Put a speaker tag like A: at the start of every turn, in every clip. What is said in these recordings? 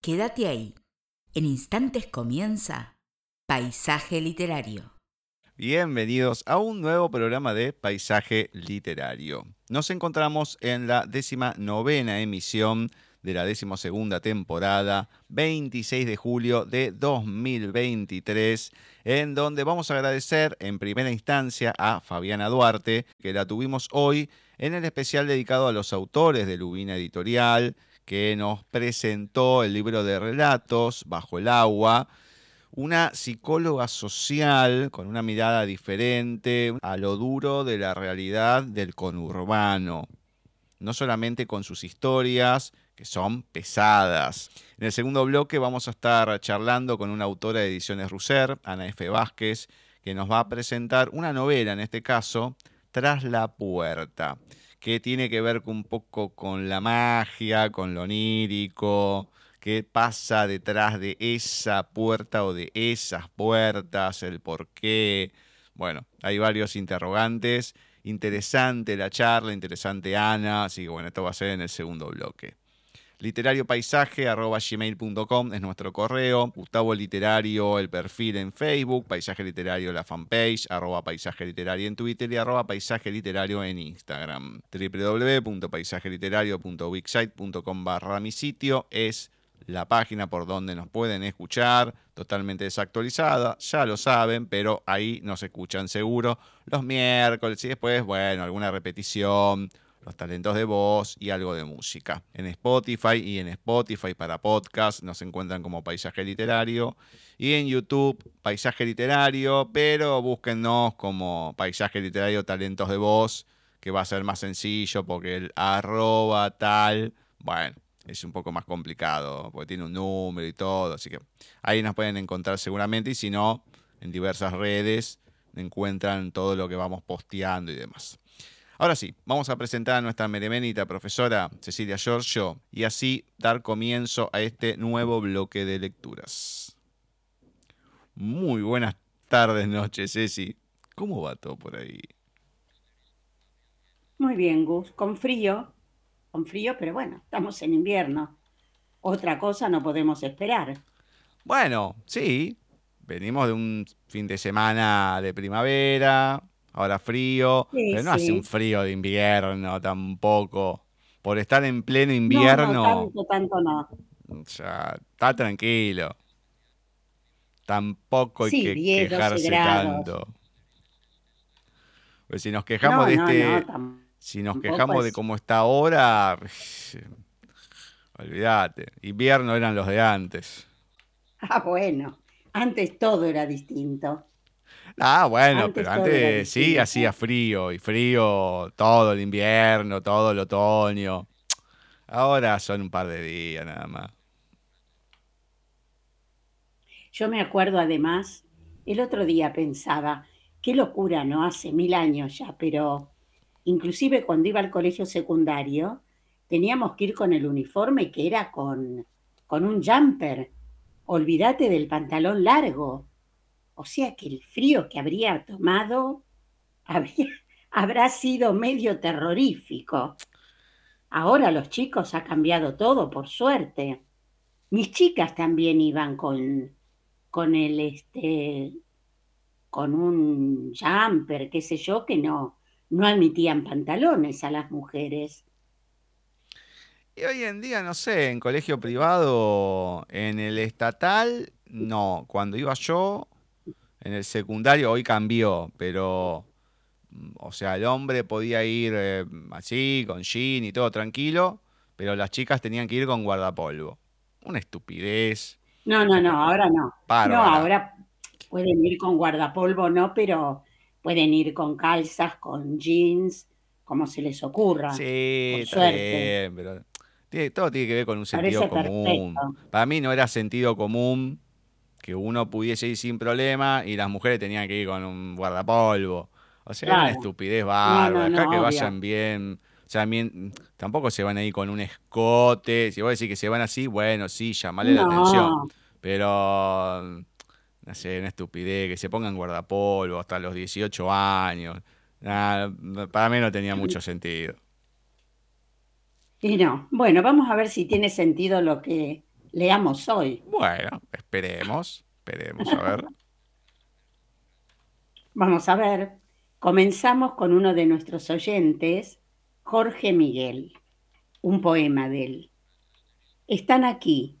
A: Quédate ahí. En instantes comienza Paisaje Literario.
B: Bienvenidos a un nuevo programa de Paisaje Literario. Nos encontramos en la décima novena emisión de la decimosegunda temporada, 26 de julio de 2023, en donde vamos a agradecer en primera instancia a Fabiana Duarte, que la tuvimos hoy en el especial dedicado a los autores de Lubina Editorial, que nos presentó el libro de relatos Bajo el agua, una psicóloga social con una mirada diferente a lo duro de la realidad del conurbano, no solamente con sus historias, que son pesadas. En el segundo bloque vamos a estar charlando con una autora de ediciones Russer, Ana F. Vázquez, que nos va a presentar una novela, en este caso, Tras la puerta que tiene que ver un poco con la magia, con lo onírico, qué pasa detrás de esa puerta o de esas puertas, el por qué. Bueno, hay varios interrogantes. Interesante la charla, interesante Ana, así que bueno, esto va a ser en el segundo bloque literariopaisaje.gmail.com es nuestro correo. Gustavo Literario, el perfil en Facebook. Paisaje Literario, la fanpage. Arroba Paisaje Literario en Twitter y arroba Paisaje Literario en Instagram. www.paisajeliterario.wixsite.com barra mi sitio es la página por donde nos pueden escuchar, totalmente desactualizada, ya lo saben, pero ahí nos escuchan seguro los miércoles y después, bueno, alguna repetición los talentos de voz y algo de música. En Spotify y en Spotify para podcast nos encuentran como Paisaje Literario y en YouTube Paisaje Literario, pero búsquennos como Paisaje Literario Talentos de Voz, que va a ser más sencillo porque el arroba tal, bueno, es un poco más complicado porque tiene un número y todo, así que ahí nos pueden encontrar seguramente y si no, en diversas redes encuentran todo lo que vamos posteando y demás. Ahora sí, vamos a presentar a nuestra meremenita profesora Cecilia Giorgio y así dar comienzo a este nuevo bloque de lecturas. Muy buenas tardes, noches, Ceci. ¿Cómo va todo por ahí?
C: Muy bien, Gus. Con frío, con frío, pero bueno, estamos en invierno. Otra cosa no podemos esperar.
B: Bueno, sí. Venimos de un fin de semana de primavera, ahora frío, pero no hace un frío de invierno tampoco. Por estar en pleno invierno. No,
C: tanto, tanto no.
B: Ya, está tranquilo. Tampoco hay que quejarse tanto. Pues si nos quejamos de este. si nos quejamos de cómo está ahora. Olvídate. Invierno eran los de antes.
C: Ah, bueno. Antes todo era distinto.
B: Ah, bueno, pero antes sí hacía frío y frío todo el invierno, todo el otoño. Ahora son un par de días nada más.
C: Yo me acuerdo además, el otro día pensaba, qué locura, ¿no? Hace mil años ya, pero inclusive cuando iba al colegio secundario, teníamos que ir con el uniforme que era con, con un jumper. Olvídate del pantalón largo. O sea que el frío que habría tomado habrá sido medio terrorífico. Ahora los chicos ha cambiado todo, por suerte. Mis chicas también iban con, con el este con un jumper, qué sé yo, que no, no admitían pantalones a las mujeres.
B: Y hoy en día, no sé, en colegio privado, en el estatal, no. Cuando iba yo, en el secundario hoy cambió, pero, mm, o sea, el hombre podía ir eh, así, con jean y todo tranquilo, pero las chicas tenían que ir con guardapolvo. Una estupidez.
C: No, no, no, ahora no. No, ahora pueden ir con guardapolvo, no, pero pueden ir con calzas, con jeans, como se les ocurra.
B: Sí, suerte. pero todo tiene que ver con un sentido común. Para mí no era sentido común que uno pudiese ir sin problema y las mujeres tenían que ir con un guardapolvo. O sea, era una estupidez bárbara. No, que vayan bien. O sea, tampoco se van a ir con un escote. Si vos decís que se van así, bueno, sí, llamale la atención. Pero, no sé, una estupidez, que se pongan guardapolvo hasta los 18 años. para mí no tenía mucho sentido.
C: Y no, bueno, vamos a ver si tiene sentido lo que leamos hoy.
B: Bueno, esperemos, esperemos a ver.
C: Vamos a ver, comenzamos con uno de nuestros oyentes, Jorge Miguel, un poema de él. Están aquí,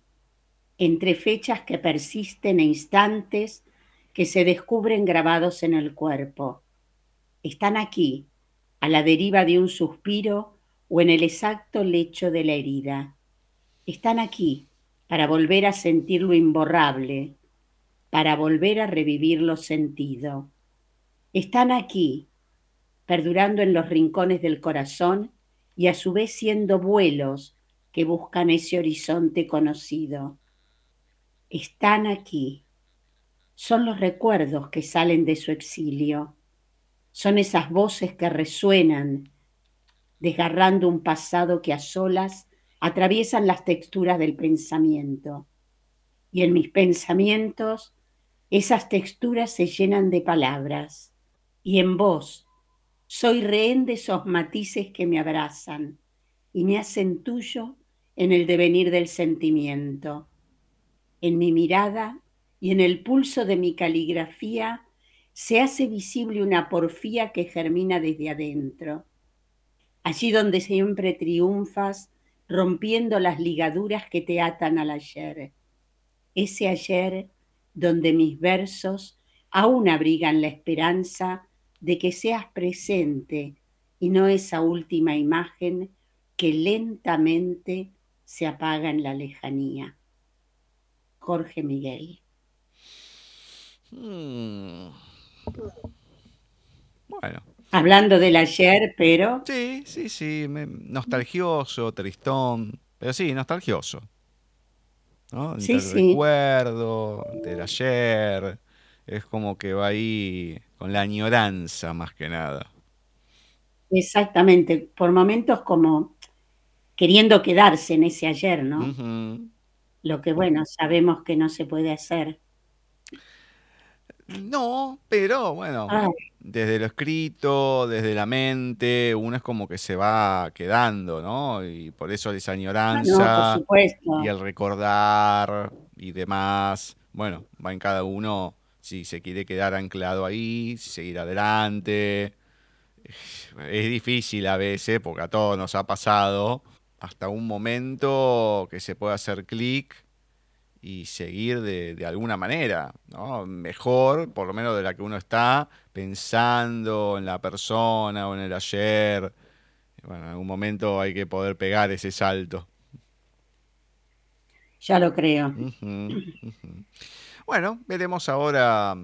C: entre fechas que persisten e instantes que se descubren grabados en el cuerpo. Están aquí, a la deriva de un suspiro o en el exacto lecho de la herida. Están aquí para volver a sentir lo imborrable, para volver a revivir lo sentido. Están aquí, perdurando en los rincones del corazón y a su vez siendo vuelos que buscan ese horizonte conocido. Están aquí. Son los recuerdos que salen de su exilio. Son esas voces que resuenan, desgarrando un pasado que a solas atraviesan las texturas del pensamiento. Y en mis pensamientos, esas texturas se llenan de palabras. Y en vos, soy rehén de esos matices que me abrazan y me hacen tuyo en el devenir del sentimiento. En mi mirada y en el pulso de mi caligrafía se hace visible una porfía que germina desde adentro. Allí donde siempre triunfas, rompiendo las ligaduras que te atan al ayer. Ese ayer donde mis versos aún abrigan la esperanza de que seas presente y no esa última imagen que lentamente se apaga en la lejanía. Jorge Miguel.
B: Hmm. Bueno.
C: Hablando del ayer, pero...
B: Sí, sí, sí, nostalgioso, tristón, pero sí, nostalgioso. ¿no?
C: Sí,
B: el
C: sí.
B: recuerdo del ayer, es como que va ahí con la añoranza más que nada.
C: Exactamente, por momentos como queriendo quedarse en ese ayer, ¿no?
B: Ujú.
C: Lo que bueno, sabemos que no se puede hacer.
B: No, pero bueno, desde lo escrito, desde la mente, uno es como que se va quedando, ¿no? Y por eso esa
C: ah, no,
B: añoranza y el recordar y demás, bueno, va en cada uno si se quiere quedar anclado ahí, si seguir adelante. Es difícil a veces, porque a todos nos ha pasado, hasta un momento que se puede hacer clic y seguir de, de alguna manera, ¿no? Mejor, por lo menos de la que uno está, pensando en la persona o en el ayer. Bueno, en algún momento hay que poder pegar ese salto.
C: Ya lo creo.
B: Bueno, veremos ahora,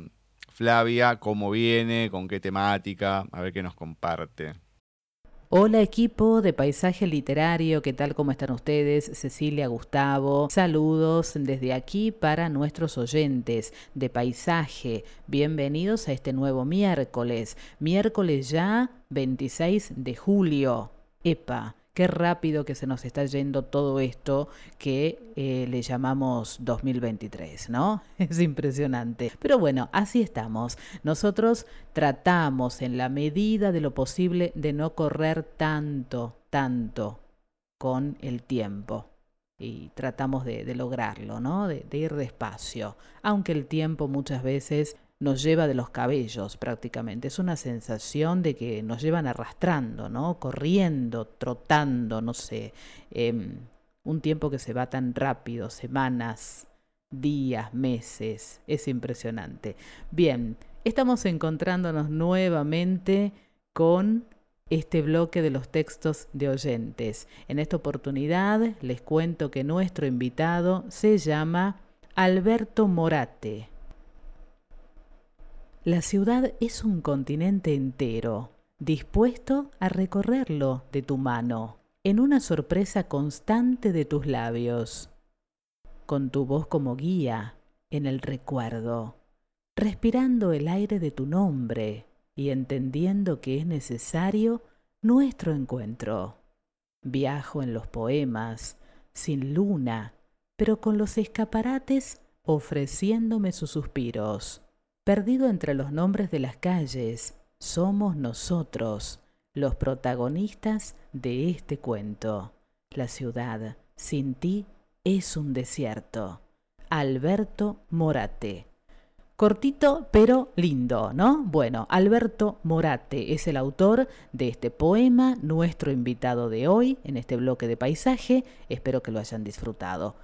B: Flavia, cómo viene, con qué temática, a ver qué nos comparte.
A: Hola equipo de Paisaje Literario, ¿qué tal? ¿Cómo están ustedes? Cecilia, Gustavo, saludos desde aquí para nuestros oyentes de Paisaje. Bienvenidos a este nuevo miércoles, miércoles ya 26 de julio. Epa, qué rápido que se nos está yendo todo esto que eh, le llamamos 2023, ¿no? Es impresionante. Pero bueno, así estamos. Nosotros tratamos en la medida de lo posible de no correr tanto, tanto con el tiempo. Y tratamos de, lograrlo, ¿no? De ir despacio. Aunque el tiempo muchas veces nos lleva de los cabellos prácticamente. Es una sensación de que nos llevan arrastrando, ¿no? Corriendo, trotando, no sé. Em, un tiempo que se va tan rápido, semanas, días, meses. Es impresionante. Bien, estamos encontrándonos nuevamente con este bloque de los textos de oyentes. En esta oportunidad les cuento que nuestro invitado se llama Alberto Morate. La ciudad es un continente entero, dispuesto a recorrerlo de tu mano, en una sorpresa constante de tus labios, con tu voz como guía en el recuerdo, respirando el aire de tu nombre y entendiendo que es necesario nuestro encuentro. Viajo en los poemas, sin luna, pero con los escaparates ofreciéndome sus suspiros Perdido entre los nombres de las calles, somos nosotros los protagonistas de este cuento. La ciudad, sin ti, es un desierto. Alberto Morate. Cortito pero lindo, ¿no? Bueno, Alberto Morate es el autor de este poema, nuestro invitado de hoy en este bloque de paisaje. Espero que lo hayan disfrutado.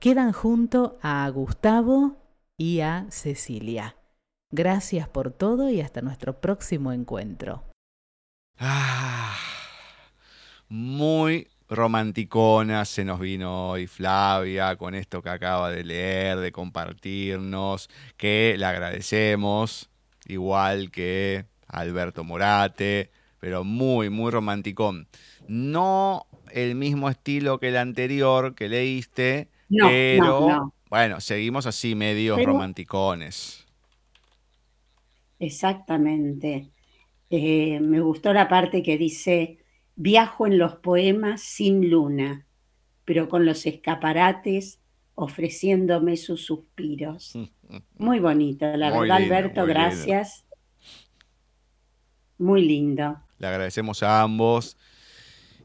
A: Quedan junto a Gustavo y a Cecilia. Gracias por todo y hasta nuestro próximo encuentro.
B: Ah, muy romanticona se nos vino hoy Flavia con esto que acaba de leer, de compartirnos, que le agradecemos, igual que Alberto Morate, pero muy, muy romanticón. No el mismo estilo que el anterior que leíste, pero bueno, seguimos así medios romanticones.
C: Exactamente. Eh, me gustó la parte que dice, Viajo en los poemas sin luna, pero con los escaparates ofreciéndome sus suspiros. Muy bonito, la verdad, Alberto, gracias. Muy lindo.
B: Le agradecemos a ambos.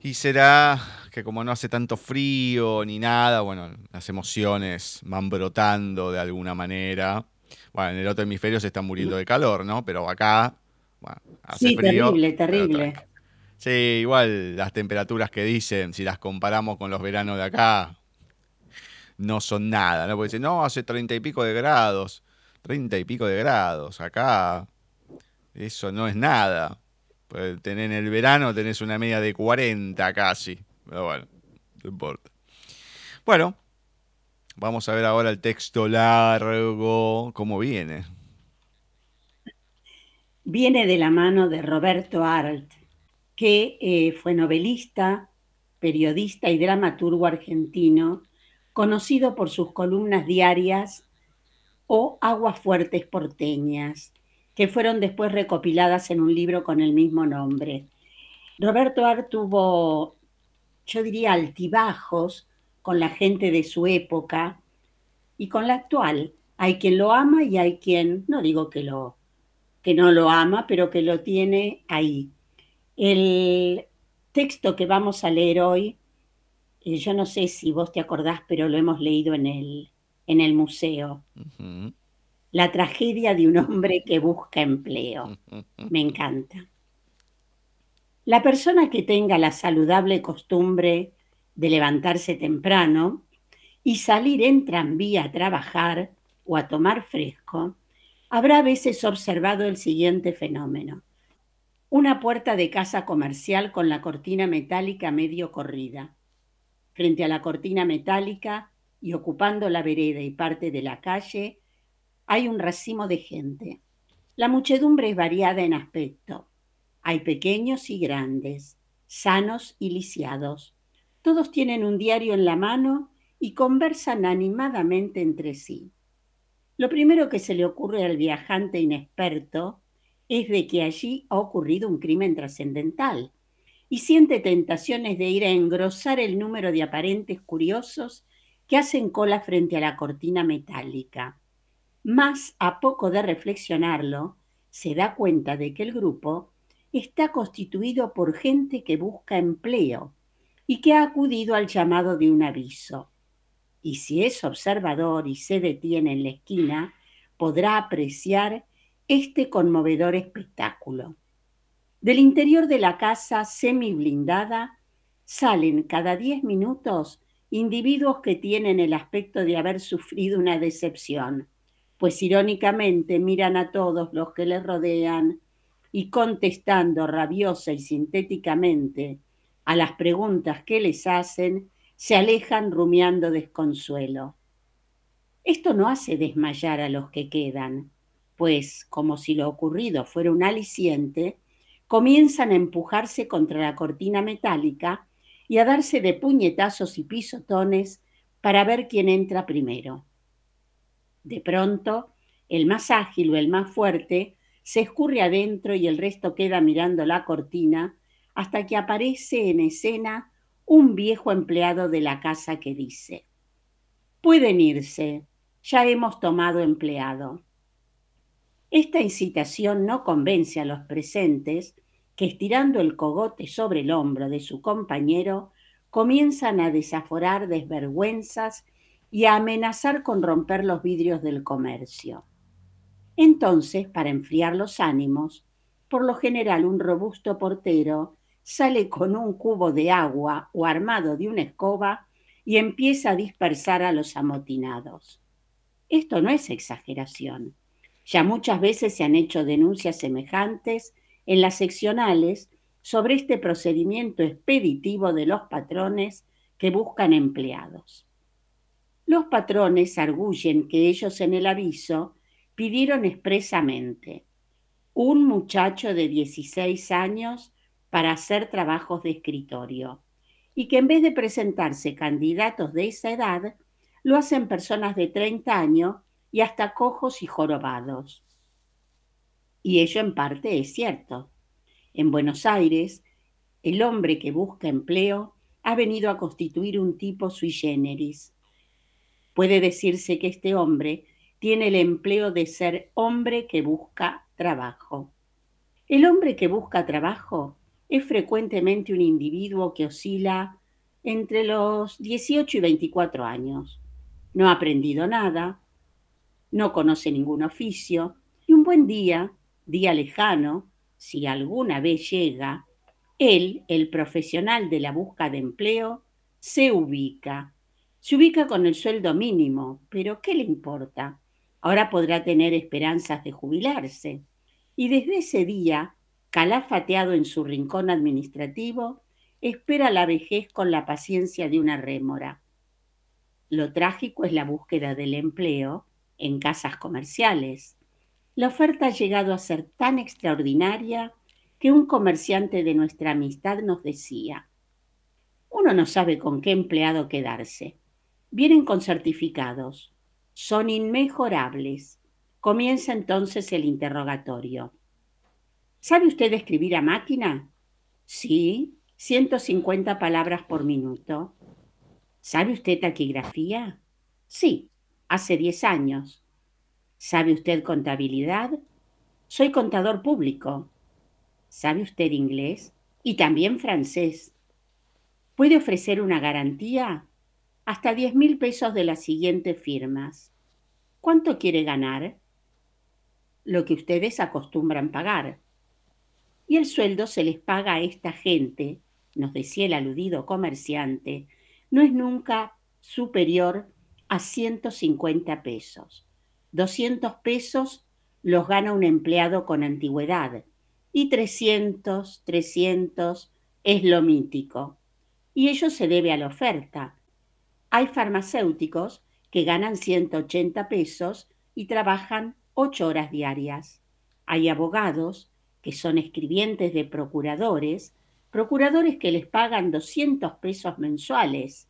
B: Y será que como no hace tanto frío ni nada, bueno, las emociones van brotando de alguna manera. Bueno, en el otro hemisferio se están muriendo de calor, ¿no? Pero acá, bueno, hace
C: sí,
B: frío.
C: Terrible, terrible.
B: Sí, igual las temperaturas que dicen, si las comparamos con los veranos de acá, no son nada, ¿no? Porque dicen, no, hace treinta y pico de grados, treinta y pico de grados, acá eso no es nada. Pues tener en el verano tenés una media de 40 casi, pero bueno, no importa. Bueno, vamos a ver ahora el texto largo, cómo viene.
C: Viene de la mano de Roberto Arlt que eh, fue novelista, periodista y dramaturgo argentino, conocido por sus columnas diarias o Aguas Fuertes porteñas, que fueron después recopiladas en un libro con el mismo nombre. Roberto Ar tuvo, yo diría, altibajos con la gente de su época y con la actual. Hay quien lo ama y hay quien, no digo que, lo, que no lo ama, pero que lo tiene ahí. El texto que vamos a leer hoy, eh, yo no sé si vos te acordás, pero lo hemos leído en el, en el museo. La tragedia de un hombre que busca empleo. Me encanta. La persona que tenga la saludable costumbre de levantarse temprano y salir en tranvía a trabajar o a tomar fresco, habrá a veces observado el siguiente fenómeno. Una puerta de casa comercial con la cortina metálica medio corrida. Frente a la cortina metálica y ocupando la vereda y parte de la calle, hay un racimo de gente. La muchedumbre es variada en aspecto. Hay pequeños y grandes, sanos y lisiados. Todos tienen un diario en la mano y conversan animadamente entre sí. Lo primero que se le ocurre al viajante inexperto es de que allí ha ocurrido un crimen trascendental y siente tentaciones de ir a engrosar el número de aparentes curiosos que hacen cola frente a la cortina metálica. Más a poco de reflexionarlo, se da cuenta de que el grupo está constituido por gente que busca empleo y que ha acudido al llamado de un aviso. Y si es observador y se detiene en la esquina, podrá apreciar este conmovedor espectáculo. Del interior de la casa semi blindada salen cada diez minutos individuos que tienen el aspecto de haber sufrido una decepción, pues irónicamente miran a todos los que les rodean y contestando rabiosa y sintéticamente a las preguntas que les hacen, se alejan rumiando desconsuelo. Esto no hace desmayar a los que quedan, pues como si lo ocurrido fuera un aliciente, comienzan a empujarse contra la cortina metálica y a darse de puñetazos y pisotones para ver quién entra primero. De pronto, el más ágil o el más fuerte se escurre adentro y el resto queda mirando la cortina hasta que aparece en escena un viejo empleado de la casa que dice, Pueden irse, ya hemos tomado empleado. Esta incitación no convence a los presentes que estirando el cogote sobre el hombro de su compañero, comienzan a desaforar desvergüenzas y a amenazar con romper los vidrios del comercio. Entonces, para enfriar los ánimos, por lo general un robusto portero sale con un cubo de agua o armado de una escoba y empieza a dispersar a los amotinados. Esto no es exageración. Ya muchas veces se han hecho denuncias semejantes en las seccionales sobre este procedimiento expeditivo de los patrones que buscan empleados. Los patrones arguyen que ellos en el aviso pidieron expresamente un muchacho de 16 años para hacer trabajos de escritorio y que en vez de presentarse candidatos de esa edad, lo hacen personas de 30 años y hasta cojos y jorobados. Y ello en parte es cierto. En Buenos Aires, el hombre que busca empleo ha venido a constituir un tipo sui generis. Puede decirse que este hombre tiene el empleo de ser hombre que busca trabajo. El hombre que busca trabajo es frecuentemente un individuo que oscila entre los 18 y 24 años. No ha aprendido nada, no conoce ningún oficio y un buen día, día lejano, si alguna vez llega, él, el profesional de la búsqueda de empleo, se ubica. Se ubica con el sueldo mínimo, pero ¿qué le importa? Ahora podrá tener esperanzas de jubilarse. Y desde ese día, calafateado en su rincón administrativo, espera la vejez con la paciencia de una rémora. Lo trágico es la búsqueda del empleo en casas comerciales. La oferta ha llegado a ser tan extraordinaria que un comerciante de nuestra amistad nos decía, uno no sabe con qué empleado quedarse. Vienen con certificados, son inmejorables. Comienza entonces el interrogatorio. ¿Sabe usted escribir a máquina? Sí, 150 palabras por minuto. ¿Sabe usted taquigrafía? Sí, hace 10 años. ¿Sabe usted contabilidad? Soy contador público. ¿Sabe usted inglés? Y también francés. ¿Puede ofrecer una garantía? Hasta 10 mil pesos de las siguientes firmas. ¿Cuánto quiere ganar? Lo que ustedes acostumbran pagar. Y el sueldo se les paga a esta gente, nos decía el aludido comerciante, no es nunca superior a 150 pesos. 200 pesos los gana un empleado con antigüedad y 300, 300 es lo mítico. Y ello se debe a la oferta. Hay farmacéuticos que ganan 180 pesos y trabajan 8 horas diarias. Hay abogados que son escribientes de procuradores, procuradores que les pagan 200 pesos mensuales,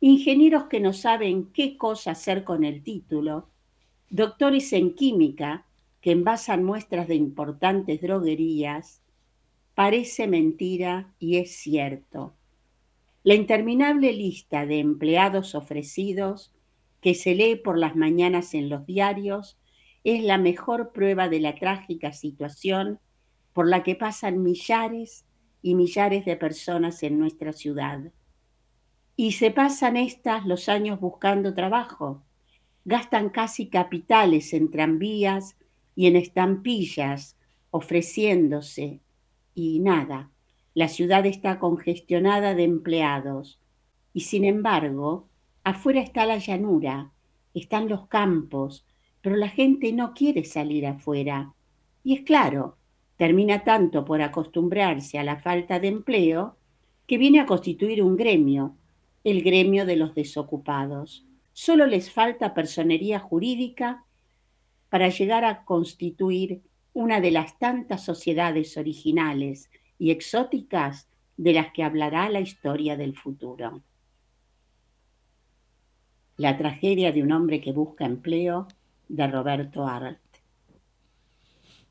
C: ingenieros que no saben qué cosa hacer con el título, doctores en química que envasan muestras de importantes droguerías, parece mentira y es cierto. La interminable lista de empleados ofrecidos que se lee por las mañanas en los diarios es la mejor prueba de la trágica situación por la que pasan millares y millares de personas en nuestra ciudad. Y se pasan estas los años buscando trabajo, gastan casi capitales en tranvías y en estampillas, ofreciéndose, y nada, la ciudad está congestionada de empleados, y sin embargo, afuera está la llanura, están los campos, pero la gente no quiere salir afuera. Y es claro, termina tanto por acostumbrarse a la falta de empleo que viene a constituir un gremio, el gremio de los desocupados. Solo les falta personería jurídica para llegar a constituir una de las tantas sociedades originales y exóticas de las que hablará la historia del futuro. La tragedia de un hombre que busca empleo de Roberto Arlt.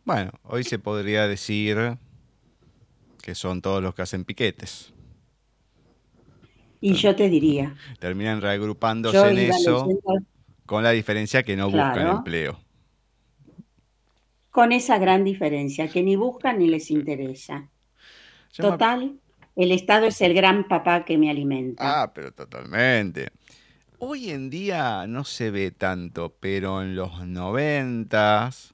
B: Bueno, hoy se podría decir que son todos los que hacen piquetes.
C: Y yo te diría.
B: Terminan reagrupándose en eso con la diferencia que no buscan empleo.
C: Con esa gran diferencia, que ni buscan ni les interesa. Total, el Estado es el gran papá que me alimenta.
B: Ah, pero totalmente. Hoy en día no se ve tanto, pero en los noventas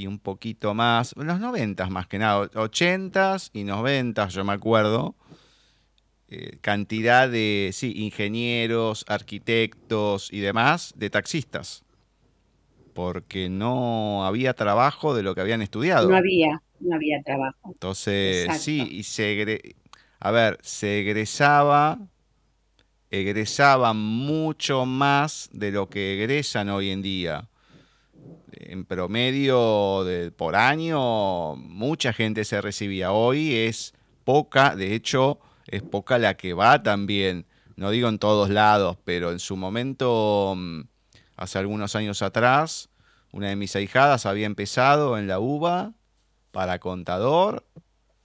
B: y un poquito más, los noventas más que nada, ochentas y noventas, yo me acuerdo, eh, cantidad de, sí, ingenieros, arquitectos y demás, de taxistas, porque no había trabajo de lo que habían estudiado.
C: No había, no había trabajo.
B: Entonces, sí, y se, a ver, se egresaba egresaban mucho más de lo que egresan hoy en día. En promedio de, por año, mucha gente se recibía. Hoy es poca, de hecho, es poca la que va también. No digo en todos lados, pero en su momento, mm, hace algunos años atrás, una de mis ahijadas había empezado en la UBA para contador.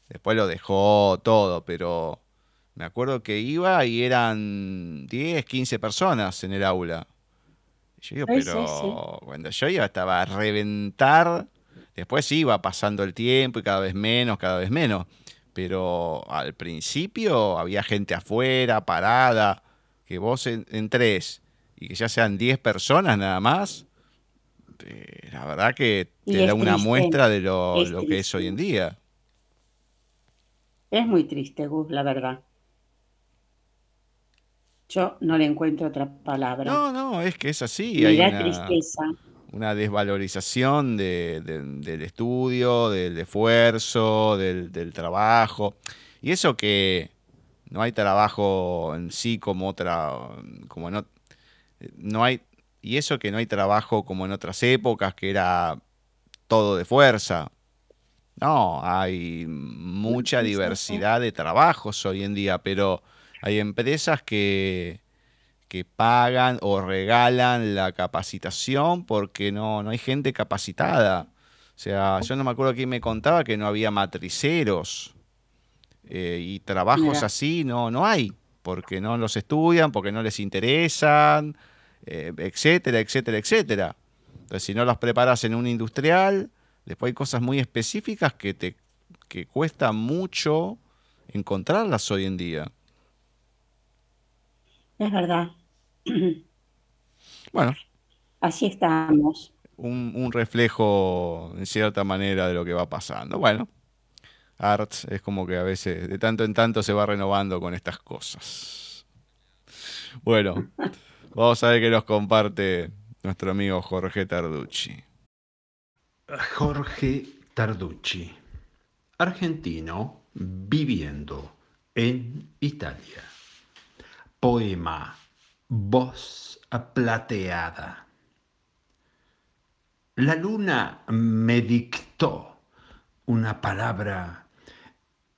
B: Después lo dejó todo, pero me acuerdo que iba y eran 10, 15 personas en el aula. Yo digo, pero cuando yo iba estaba a reventar. Después iba pasando el tiempo y cada vez menos, cada vez menos. Pero al principio había gente afuera, parada, que vos entres y que ya sean 10 personas nada más. Eh, la verdad que te da una muestra de lo, lo que es hoy en día.
C: Es muy triste, Gus, la verdad. Yo no le encuentro otra palabra.
B: No, no, es que es así. Hay una, tristeza. Una desvalorización del estudio, del esfuerzo, del, trabajo. Y eso que no hay trabajo en sí como otra, como no, no hay, y eso que no hay trabajo como en otras épocas, que era todo de fuerza. No, hay mucha diversidad de trabajos hoy en día, pero hay empresas que, que pagan o regalan la capacitación porque no, no hay gente capacitada. O sea, yo no me acuerdo quién me contaba que no había matriceros eh, y trabajos así no, no hay, porque no los estudian, porque no les interesan, eh, etcétera, etcétera, etcétera. Entonces, si no los preparas en un industrial, después hay cosas muy específicas que te que cuesta mucho encontrarlas hoy en día.
C: Es verdad.
B: Bueno.
C: Así estamos.
B: Un, reflejo, en cierta manera, de lo que va pasando. Bueno, Arts es como que a veces, de tanto en tanto, se va renovando con estas cosas. Bueno, vamos a ver qué nos comparte nuestro amigo Jorge Tarducci.
D: Jorge Tarducci, argentino viviendo en Italia. Poema Voz plateada. La luna me dictó una palabra.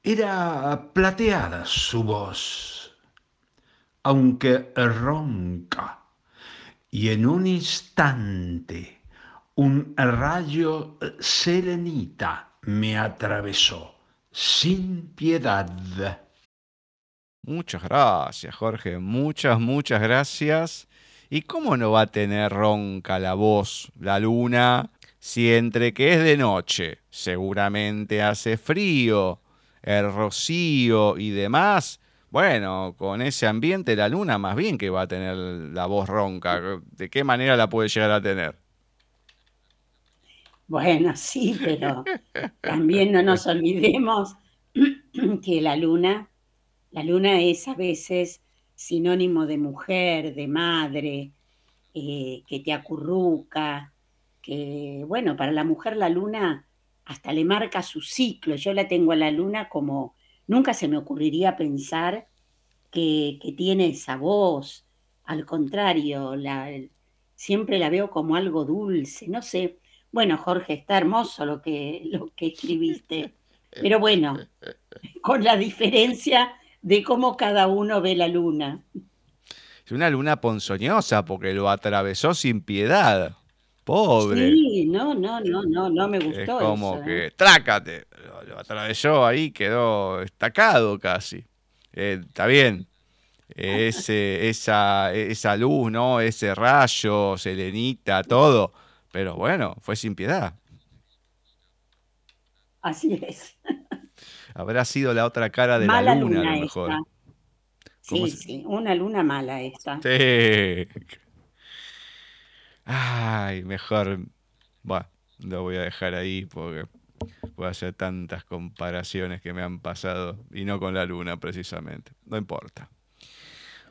D: Era plateada su voz, aunque ronca, y en un instante un rayo serenita me atravesó sin piedad.
B: Muchas gracias, Jorge. Muchas, muchas gracias. ¿Y cómo no va a tener ronca la voz la luna si entre que es de noche, seguramente hace frío, el rocío y demás? Bueno, con ese ambiente la luna más bien que va a tener la voz ronca. ¿De qué manera la puede llegar a tener?
C: Bueno, sí, pero también no nos olvidemos que la luna la luna es a veces sinónimo de mujer, de madre, eh, que te acurruca, que, bueno, para la mujer la luna hasta le marca su ciclo. Yo la tengo a la luna como, nunca se me ocurriría pensar que, tiene esa voz. Al contrario, la, siempre la veo como algo dulce, no sé. Bueno, Jorge, está hermoso lo que, lo que escribiste, pero bueno, con la diferencia de cómo cada uno ve la luna.
B: Es una luna ponzoñosa porque lo atravesó sin piedad. Pobre.
C: Sí, no, no, no, no, no me gustó.
B: Es como que, ¿eh? trácate, lo, atravesó ahí, quedó estacado casi. Eh, está bien. Ese, esa, esa luz, ¿no? Ese rayo, selenita, todo. Pero bueno, fue sin piedad.
C: Así es.
B: Habrá sido la otra cara de la luna, a lo mejor.
C: Sí, sí, una luna mala esta.
B: Sí. Ay, mejor. Bueno, lo voy a dejar ahí porque puedo hacer tantas comparaciones que me han pasado y no con la luna precisamente. No importa.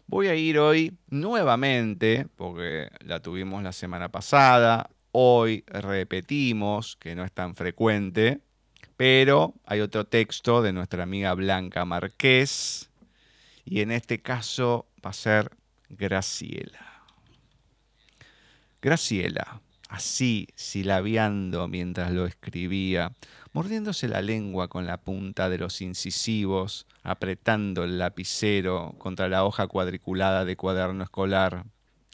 B: Voy a ir hoy nuevamente, porque la tuvimos la semana pasada, hoy repetimos, que no es tan frecuente, pero hay otro texto de nuestra amiga Blanca Marqués, y en este caso va a ser Graciela. Graciela, así silabeando mientras lo escribía, mordiéndose la lengua con la punta de los incisivos, apretando el lapicero contra la hoja cuadriculada de cuaderno escolar.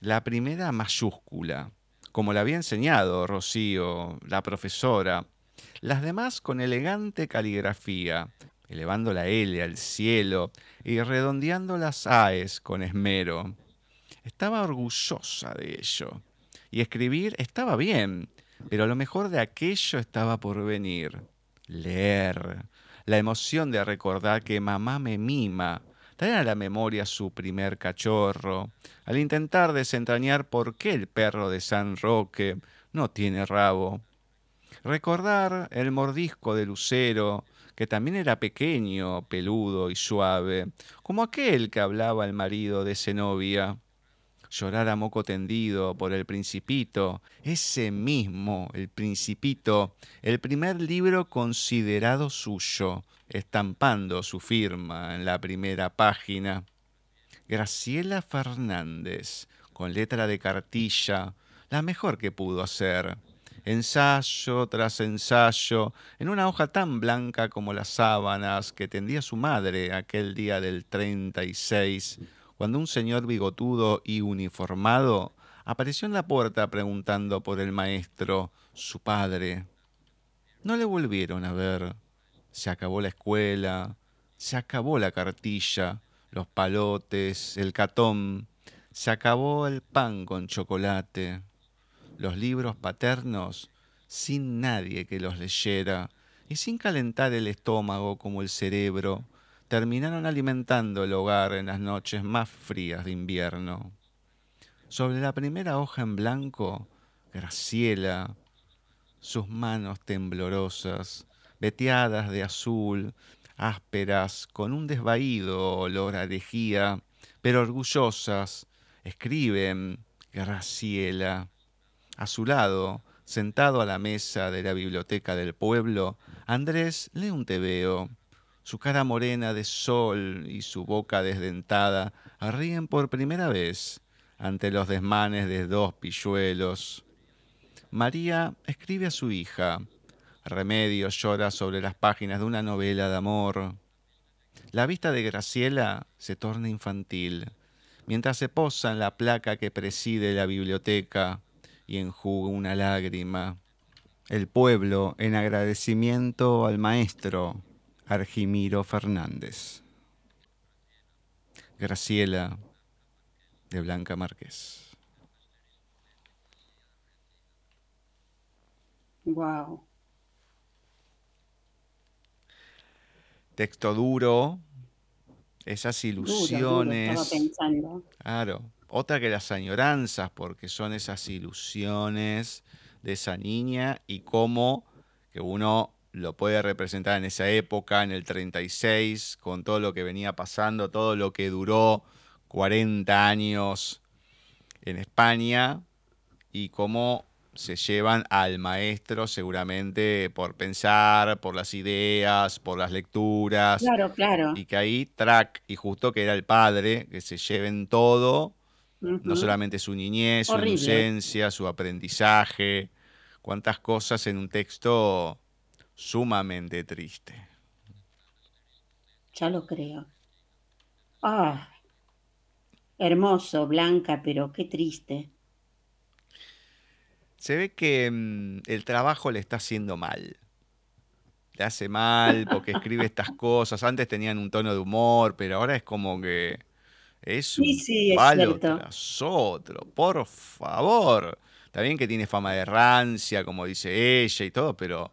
B: La primera mayúscula, como la había enseñado Rocío, la profesora. Las demás con elegante caligrafía, elevando la L al cielo y redondeando las AES con esmero. Estaba orgullosa de ello. Y escribir estaba bien, pero lo mejor de aquello estaba por venir leer, la emoción de recordar que mamá me mima, traer a la memoria su primer cachorro, al intentar desentrañar por qué el perro de San Roque no tiene rabo. Recordar el mordisco de Lucero, que también era pequeño, peludo y suave, como aquel que hablaba el marido de Zenobia llorar a moco tendido por el principito, ese mismo, el principito, el primer libro considerado suyo, estampando su firma en la primera página. Graciela Fernández, con letra de cartilla, la mejor que pudo hacer. Ensayo tras ensayo, en una hoja tan blanca como las sábanas que tendía su madre aquel día del treinta y seis, cuando un señor bigotudo y uniformado apareció en la puerta preguntando por el maestro, su padre. No le volvieron a ver. Se acabó la escuela, se acabó la cartilla, los palotes, el catón, se acabó el pan con chocolate, los libros paternos sin nadie que los leyera y sin calentar el estómago como el cerebro terminaron alimentando el hogar en las noches más frías de invierno. Sobre la primera hoja en blanco, Graciela, sus manos temblorosas, veteadas de azul, ásperas, con un desvaído olor a lejía, pero orgullosas, escriben Graciela. A su lado, sentado a la mesa de la biblioteca del pueblo, Andrés lee un tebeo su cara morena de sol y su boca desdentada ríen por primera vez ante los desmanes de dos pilluelos. María escribe a su hija. Remedio llora sobre las páginas de una novela de amor. La vista de Graciela se torna infantil, mientras se posa en la placa que preside la biblioteca y enjuga una lágrima. El pueblo, en agradecimiento al maestro, Argimiro Fernández. Graciela de Blanca Márquez.
C: Wow.
B: Texto duro, esas ilusiones. Claro, otra que las añoranzas, porque son esas ilusiones de esa niña y cómo que uno lo puede representar en esa época, en el 36, con todo lo que venía pasando, todo lo que duró 40 años en España y cómo se llevan al maestro seguramente por pensar, por las ideas, por las lecturas.
C: Claro, claro.
B: Y que ahí track, y justo que era el padre, que se lleven todo, no solamente su niñez, su inocencia, su aprendizaje, cuántas cosas en un texto sumamente triste.
C: Ya lo creo. Ah, hermoso, Blanca, pero qué triste.
B: Se ve que mm, el trabajo le está haciendo mal. Le hace mal porque escribe estas cosas. Antes tenían un tono de humor, pero ahora es como que es un palo tras otro. Por favor. Está bien que tiene fama de rancia, como dice ella y todo, pero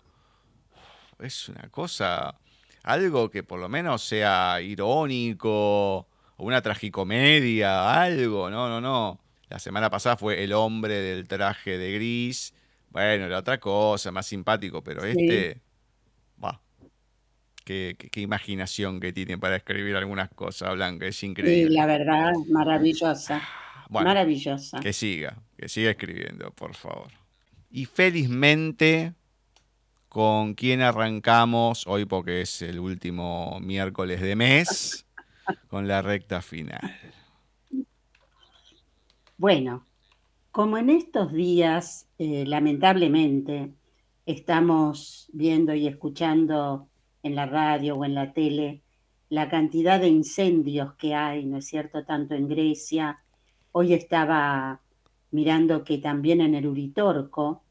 B: es una cosa algo que por lo menos sea irónico, o una tragicomedia, algo, no, no, no. La semana pasada fue El hombre del traje de gris. Bueno, era otra cosa, más simpático, pero este. Qué, qué, imaginación que tiene para escribir algunas cosas, Blanca, es increíble.
C: Sí, la verdad, maravillosa. maravillosa.
B: Que siga, que siga escribiendo, por favor. Y felizmente con quién arrancamos hoy porque es el último miércoles de mes con la recta final.
C: Bueno, como en estos días, eh, lamentablemente, estamos viendo y escuchando en la radio o en la tele la cantidad de incendios que hay, ¿no es cierto?, tanto en Grecia. Hoy estaba mirando que también en el Uritorco,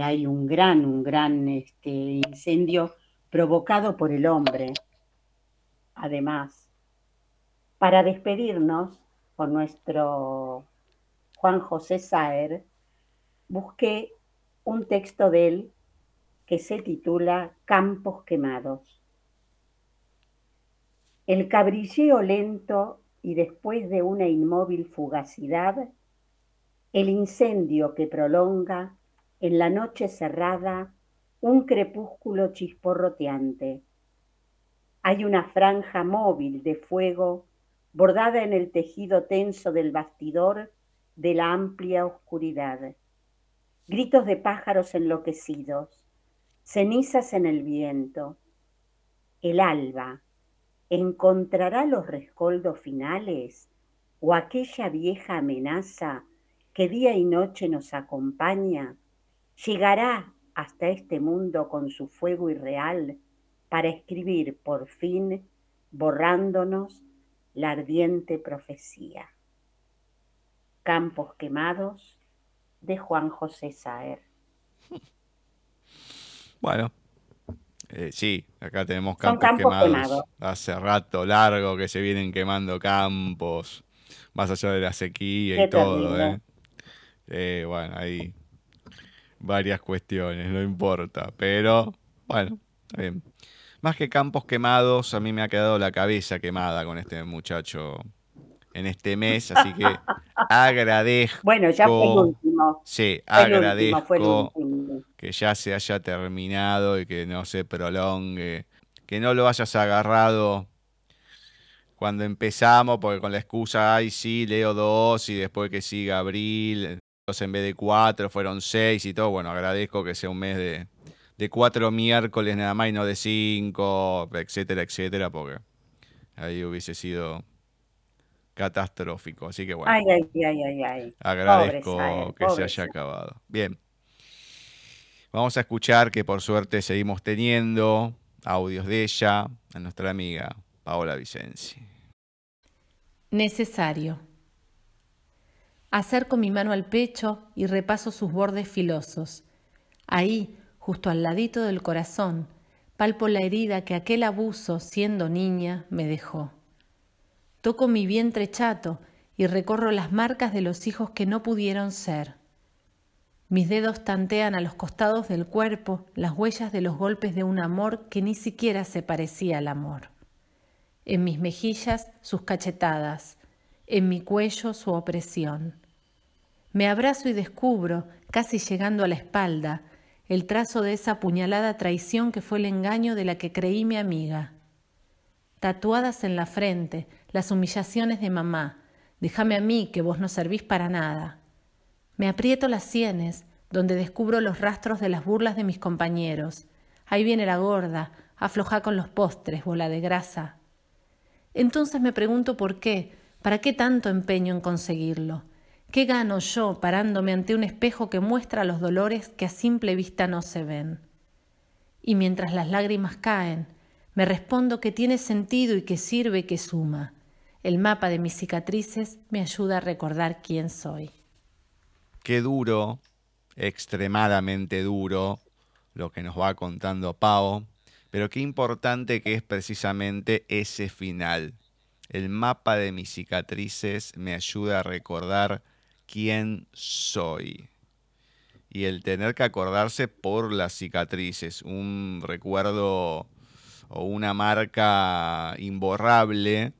C: hay un gran, un gran este, incendio provocado por el hombre. Además, para despedirnos con nuestro Juan José Saer, busqué un texto de él que se titula Campos quemados. El cabrilleo lento y después de una inmóvil fugacidad, el incendio que prolonga en la noche cerrada un crepúsculo chisporroteante. Hay una franja móvil de fuego bordada en el tejido tenso del bastidor de la amplia oscuridad. Gritos de pájaros enloquecidos, cenizas en el viento. El alba encontrará los rescoldos finales o aquella vieja amenaza que día y noche nos acompaña llegará hasta este mundo con su fuego irreal para escribir por fin, borrándonos, la ardiente profecía. Campos quemados de Juan José Saer.
B: Bueno, eh, sí, acá tenemos campos, quemados. Hace rato largo que se vienen quemando campos, más allá de la sequía y todo. ¿eh? ¿eh? bueno, ahí varias cuestiones, no importa. Pero, bueno, está bien. Más que campos quemados, a mí me ha quedado la cabeza quemada con este muchacho en este mes, así que agradezco.
C: Bueno, ya fue el último.
B: Sí, agradezco que ya se haya terminado y que no se prolongue, que no lo hayas agarrado cuando empezamos, porque con la excusa, ay, sí, leo dos y después que siga abril, en vez de cuatro fueron seis y todo. Bueno, agradezco que sea un mes de, de cuatro miércoles nada más y no de cinco, etcétera, etcétera, porque ahí hubiese sido catastrófico. Así que bueno.
C: Ay, ay, ay, ay,
B: Agradezco que se haya acabado. Bien. Vamos a escuchar que por suerte seguimos teniendo audios de ella, a nuestra amiga Paola Vicenzi.
E: Necesario. Acerco mi mano al pecho y repaso sus bordes filosos. Ahí, justo al ladito del corazón, palpo la herida que aquel abuso, siendo niña, me dejó. Toco mi vientre chato y recorro las marcas de los hijos que no pudieron ser. Mis dedos tantean a los costados del cuerpo las huellas de los golpes de un amor que ni siquiera se parecía al amor. En mis mejillas sus cachetadas, en mi cuello su opresión. Me abrazo y descubro, casi llegando a la espalda, el trazo de esa puñalada traición que fue el engaño de la que creí mi amiga. Tatuadas en la frente, las humillaciones de mamá, déjame a mí que vos no servís para nada. Me aprieto las sienes, donde descubro los rastros de las burlas de mis compañeros. Ahí viene la gorda, afloja con los postres, bola de grasa. Entonces me pregunto por qué, para qué tanto empeño en conseguirlo. ¿Qué gano yo parándome ante un espejo que muestra los dolores que a simple vista no se ven? Y mientras las lágrimas caen, me respondo que tiene sentido y que sirve y que suma. El mapa de mis cicatrices me ayuda a recordar quién soy.
B: Qué duro, extremadamente duro, lo que nos va contando Pau, pero qué importante que es precisamente ese final. El mapa de mis cicatrices me ayuda a recordar quién soy. Y el tener que acordarse por las cicatrices, un recuerdo o una marca imborrable,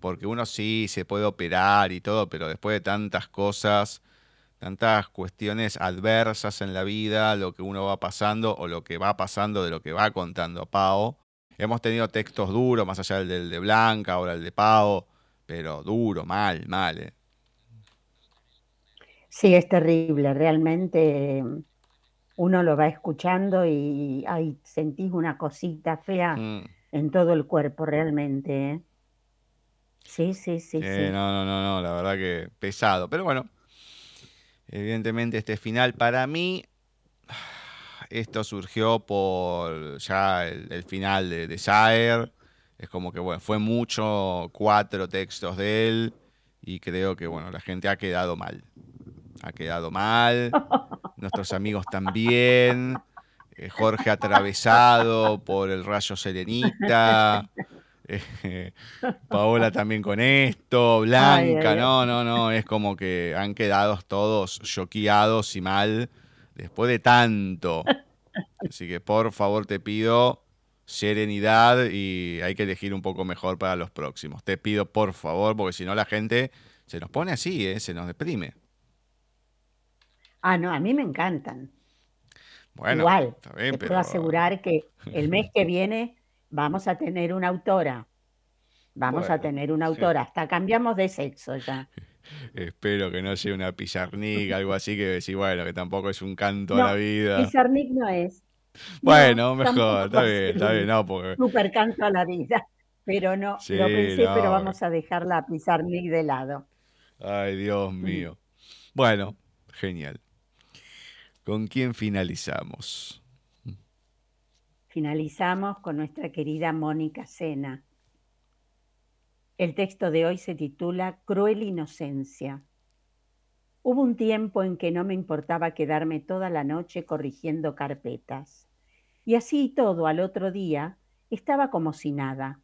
B: porque uno sí se puede operar y todo, pero después de tantas cosas, tantas cuestiones adversas en la vida, lo que uno va pasando o lo que va pasando de lo que va contando Pau. Hemos tenido textos duros, más allá del de Blanca, ahora el de Pau, pero duro, mal, mal. ¿eh?
C: Sí, es terrible, realmente uno lo va escuchando y ahí sentís una cosita fea mm. en todo el cuerpo realmente. ¿eh? Sí, sí, sí,
B: eh,
C: sí.
B: No, no, no, no, la verdad que pesado. Pero bueno, evidentemente este final para mí, esto surgió por ya el, final de, de Es como que, bueno, fue mucho, cuatro textos de él y creo que, bueno, la gente ha quedado mal. Ha quedado mal. nuestros amigos también. Eh, Jorge atravesado por el rayo serenita. Eh, Paola también con esto, Blanca, no, no, no, es como que han quedado todos choqueados y mal después de tanto. Así que por favor te pido serenidad y hay que elegir un poco mejor para los próximos. Te pido por favor, porque si no la gente se nos pone así, ¿eh? se nos deprime.
C: Ah, no, a mí me encantan. Bueno, Igual, te puedo asegurar que el mes que viene vamos a tener una autora. Vamos a tener una autora. Hasta cambiamos de sexo ya.
B: Espero que no sea una Pizarnik, algo así que decir, bueno, que tampoco es un canto a la vida.
C: Pizarnik no es.
B: Bueno, mejor, está bien, está bien, no, porque...
C: Super canto a la vida. Pero no, lo pensé, pero vamos a dejar la Pizarnik de lado.
B: Ay, Dios mm. mío. Bueno, genial. ¿Con quién finalizamos?
C: Finalizamos con nuestra querida Mónica Sena. El texto de hoy se titula Cruel Inocencia. Hubo un tiempo en que no me importaba quedarme toda la noche corrigiendo carpetas. Y así todo al otro día estaba como si nada.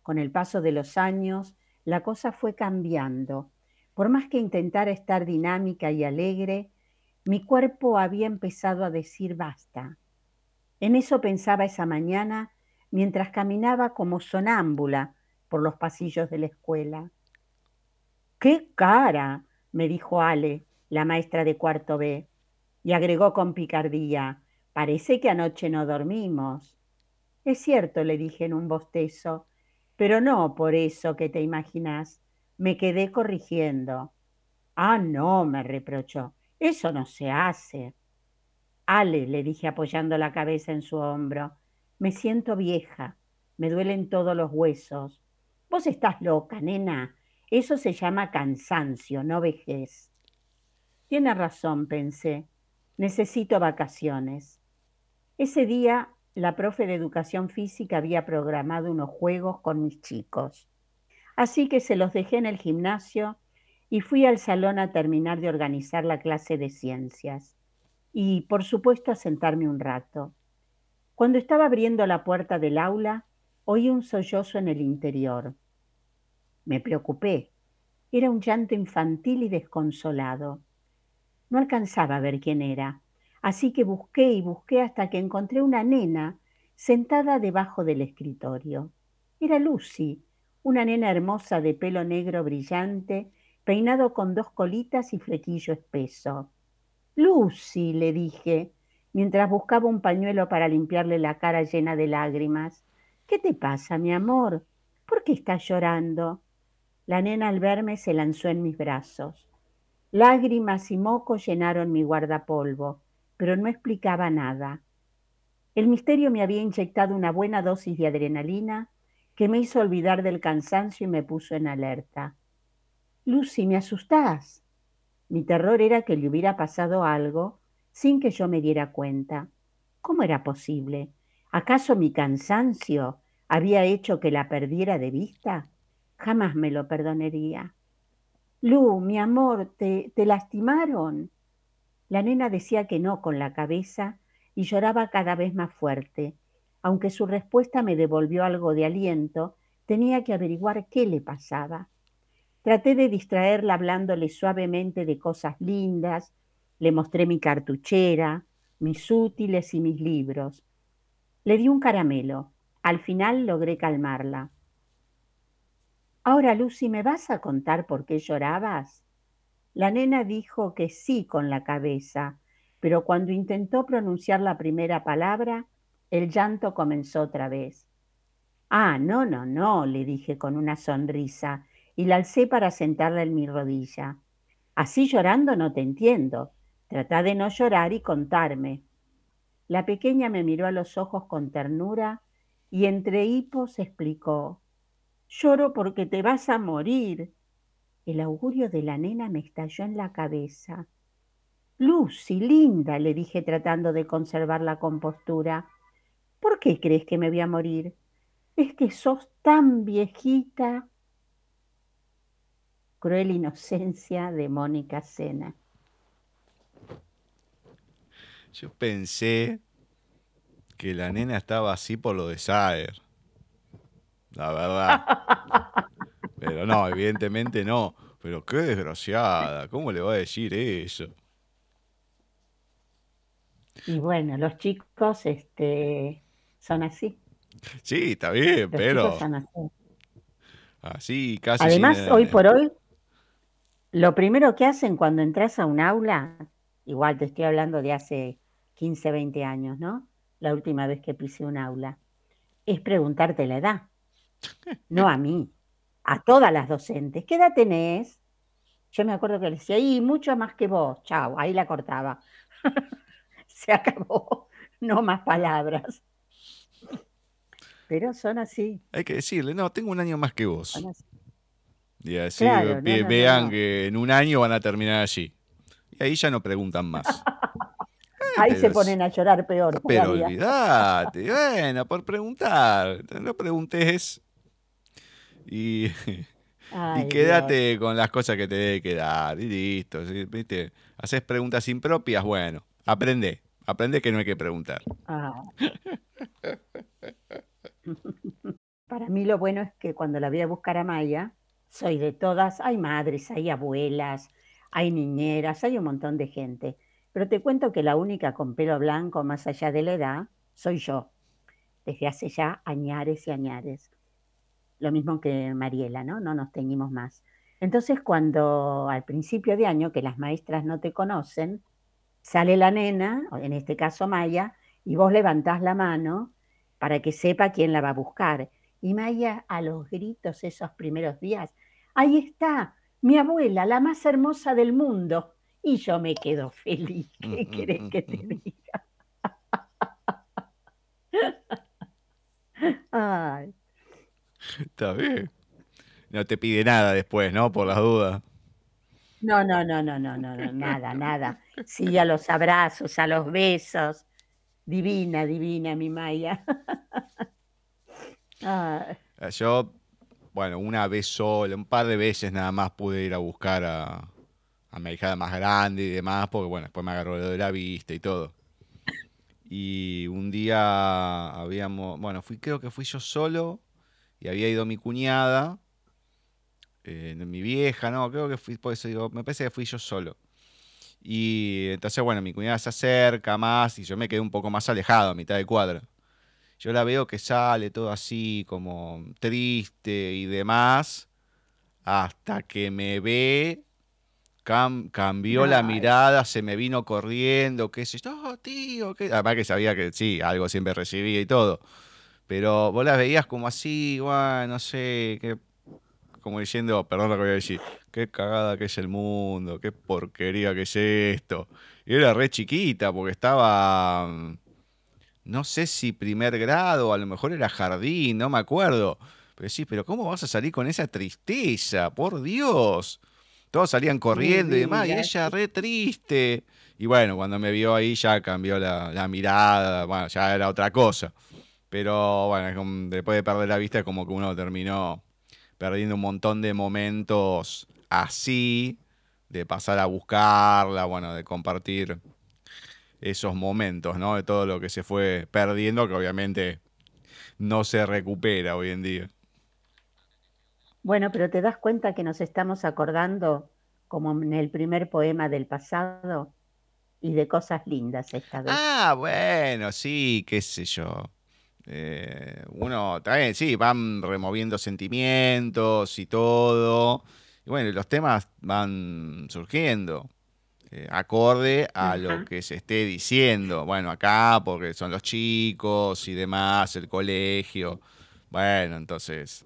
C: Con el paso de los años, la cosa fue cambiando. Por más que intentara estar dinámica y alegre, mi cuerpo había empezado a decir basta. En eso pensaba esa mañana mientras caminaba como sonámbula por los pasillos de la escuela. ¡Qué cara! me dijo Ale, la maestra de cuarto B, y agregó con picardía, parece que anoche no dormimos. Es cierto, le dije en un bostezo, pero no por eso que te imaginas. Me quedé corrigiendo. Ah, no, me reprochó. Eso no se hace. Ale, le dije apoyando la cabeza en su hombro, me siento vieja, me duelen todos los huesos. Vos estás loca, nena. Eso se llama cansancio, no vejez. Tiene razón, pensé. Necesito vacaciones. Ese día, la profe de educación física había programado unos juegos con mis chicos. Así que se los dejé en el gimnasio y fui al salón a terminar de organizar la clase de ciencias y, por supuesto, a sentarme un rato. Cuando estaba abriendo la puerta del aula, oí un sollozo en el interior. Me preocupé. Era un llanto infantil y desconsolado. No alcanzaba a ver quién era, así que busqué y busqué hasta que encontré una nena sentada debajo del escritorio. Era Lucy, una nena hermosa de pelo negro brillante peinado con dos colitas y flequillo espeso. Lucy, le dije, mientras buscaba un pañuelo para limpiarle la cara llena de lágrimas. ¿Qué te pasa, mi amor? ¿Por qué estás llorando? La nena al verme se lanzó en mis brazos. Lágrimas y moco llenaron mi guardapolvo, pero no explicaba nada. El misterio me había inyectado una buena dosis de adrenalina que me hizo olvidar del cansancio y me puso en alerta. Lucy, me asustás. Mi terror era que le hubiera pasado algo sin que yo me diera cuenta. ¿Cómo era posible? ¿Acaso mi cansancio había hecho que la perdiera de vista? Jamás me lo perdonaría. Lu, mi amor, ¿te, te lastimaron? La nena decía que no con la cabeza y lloraba cada vez más fuerte. Aunque su respuesta me devolvió algo de aliento, tenía que averiguar qué le pasaba. Traté de distraerla hablándole suavemente de cosas lindas, le mostré mi cartuchera, mis útiles y mis libros. Le di un caramelo, Al final logré calmarla. Ahora, Lucy, ¿me vas a contar por qué llorabas? La nena dijo que sí con la cabeza, pero cuando intentó pronunciar la primera palabra, el llanto comenzó otra vez. Ah, no, no, no, le dije con una sonrisa y la alcé para sentarla en mi rodilla. Así llorando no te entiendo. Trata de no llorar y contarme. La pequeña me miró a los ojos con ternura y entre hipos explicó, lloro porque te vas a morir. El augurio de la nena me estalló en la cabeza. Lucy, linda, le dije tratando de conservar la compostura. ¿Por qué crees que me voy a morir? Es que sos tan viejita. Cruel inocencia de Mónica Sena.
B: Yo pensé que la nena estaba así por lo de Saer. La verdad. Pero no, evidentemente no. Pero qué desgraciada. ¿Cómo le va a decir eso?
C: Y bueno, los chicos este, son así.
B: Sí, está bien,
C: Los
B: pero
C: son así.
B: así casi
C: Además,
B: sin-
C: hoy por hoy, lo primero que hacen cuando entras a un aula, igual te estoy hablando de hace 15, 20 años, ¿no? La última vez que pisé un aula, es preguntarte la edad. No a mí, a todas las docentes. ¿Qué edad tenés? Yo me acuerdo que le decía, y mucho más que vos. Chao, ahí la cortaba. Se acabó. No más palabras. Pero son así.
B: Hay que decirle, no, tengo un año más que vos.
C: son así.
B: Y así
C: Claro, no,
B: ve-
C: no, no,
B: vean
C: no.
B: que en un año van a terminar allí. Y ahí ya no preguntan más.
C: Ahí se ponen a llorar peor.
B: Pero
C: todavía.
B: olvídate, bueno, por preguntar, no preguntes y, y
C: Dios.
B: quédate con las cosas que te debe quedar y listo, ¿sí? ¿viste? Haces preguntas impropias, bueno, aprende, aprende que no hay que preguntar.
C: Ah. Para mí lo bueno es que cuando la voy a buscar a Maya, soy de todas, hay madres, hay abuelas, hay niñeras, hay un montón de gente. Pero te cuento que la única con pelo blanco más allá de la edad soy yo, desde hace ya añares y añares. Lo mismo que Mariela, ¿no? No nos teñimos más. Entonces, cuando al principio de año, que las maestras no te conocen, sale la nena, en este caso Maya, y vos levantás la mano para que sepa quién la va a buscar. Y Maya, a los gritos esos primeros días, ahí está, mi abuela, la más hermosa del mundo. Y yo me quedo feliz. ¿Qué querés que te diga? Ay,
B: Está bien. No te pide nada después, ¿no? Por las dudas.
C: no, no, no, no, no, no, no, nada, nada. Sí, a los abrazos, a los besos. Divina, divina, mi Maya. Ay.
B: Yo, bueno, una vez sola, un par de veces nada más pude ir a buscar a, mi hija más grande y demás, porque bueno, después me agarró de la vista y todo. Y un día habíamos, bueno, fui, creo que fui yo solo y había ido mi cuñada, eh, mi vieja, no, creo que fui, por eso digo, me parece que fui yo solo. Y entonces, bueno, mi cuñada se acerca más y yo me quedé un poco más alejado, a mitad de cuadra. Yo la veo que sale todo así como triste y demás, hasta que me ve, cam- cambió la mirada, se me vino corriendo, qué sé yo, "Oh, tío, qué-". además que sabía que sí, algo siempre recibía y todo, pero vos las veías como así, bueno, no sé, qué, como diciendo, perdón lo que voy a decir, qué cagada que es el mundo, qué porquería que es esto. Y era re chiquita porque estaba, mm, no sé si primer grado, a lo mejor era jardín, no me acuerdo. Pero sí, pero ¿cómo vas a salir con esa tristeza? Por Dios. Todos salían corriendo y demás, y ella re triste. Y bueno, cuando me vio ahí ya cambió la, la mirada, bueno, ya era otra cosa. Pero bueno, después de perder la vista, es como que uno terminó perdiendo un montón de momentos así, de pasar a buscarla, bueno, de compartir esos momentos, ¿no? De todo lo que se fue perdiendo, que obviamente no se recupera hoy en día.
C: Bueno, pero te das cuenta que nos estamos acordando, como en el primer poema del pasado, y de cosas lindas esta vez.
B: Ah, bueno, sí, qué sé yo. Eh, uno, también, sí, van removiendo sentimientos y todo. Y bueno, los temas van surgiendo. Eh, acorde a lo que se esté diciendo. Bueno, acá porque son los chicos y demás, el colegio. Bueno, entonces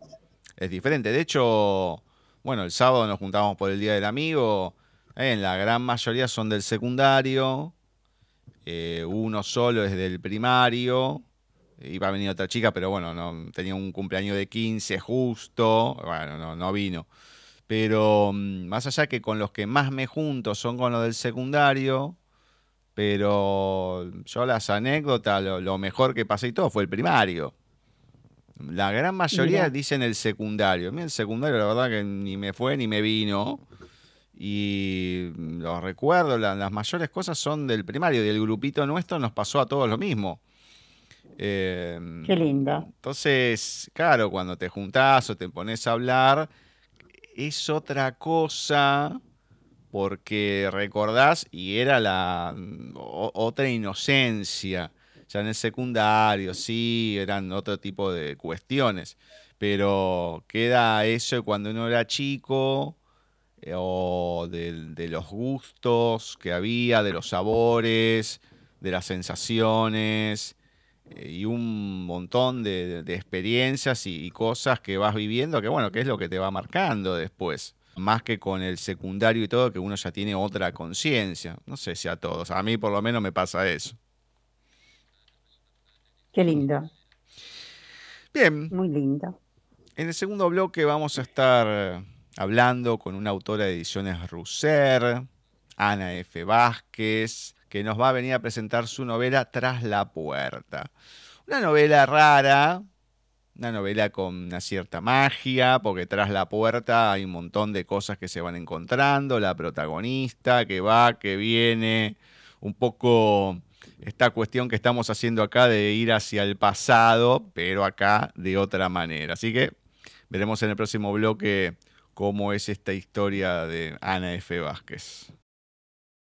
B: es diferente. De hecho, bueno, el sábado nos juntamos por el Día del Amigo. En la gran mayoría son del secundario. Eh, uno solo es del primario. Iba a venir otra chica, pero bueno, no, tenía un cumpleaños de 15 justo. Bueno, no, no vino. Pero mm, más allá que con los que más me junto son con los del secundario, pero yo las anécdotas, lo, mejor que pasé y todo fue el primario. La gran mayoría dicen el secundario. A mí el secundario la verdad que ni me fue ni me vino. Y los recuerdo, las mayores cosas son del primario. Del grupito nuestro nos pasó a todos lo mismo.
C: Em, Qué lindo.
B: Entonces, claro, cuando te juntás o te pones a hablar, es otra cosa porque recordás y era la otra inocencia. Ya en el secundario, sí, eran otro tipo de cuestiones. Pero queda eso cuando uno era chico, eh, o de, los gustos que había, de los sabores, de las sensaciones, y un montón de, experiencias y, cosas que vas viviendo, que bueno, que es lo que te va marcando después. Más que con el secundario y todo, que uno ya tiene otra conciencia. No sé si a todos, a mí por lo menos me pasa eso.
C: Qué lindo.
B: Bien.
C: Muy lindo.
B: En el segundo bloque vamos a estar hablando con una autora de ediciones Russer, Ana F. Vázquez, que nos va a venir a presentar su novela Tras la Puerta. Una novela rara, una novela con una cierta magia, porque tras la puerta hay un montón de cosas que se van encontrando, la protagonista que va, que viene, un poco esta cuestión que estamos haciendo acá de ir hacia el pasado, pero acá de otra manera. Así que veremos en el próximo bloque cómo es esta historia de Ana F. Vázquez.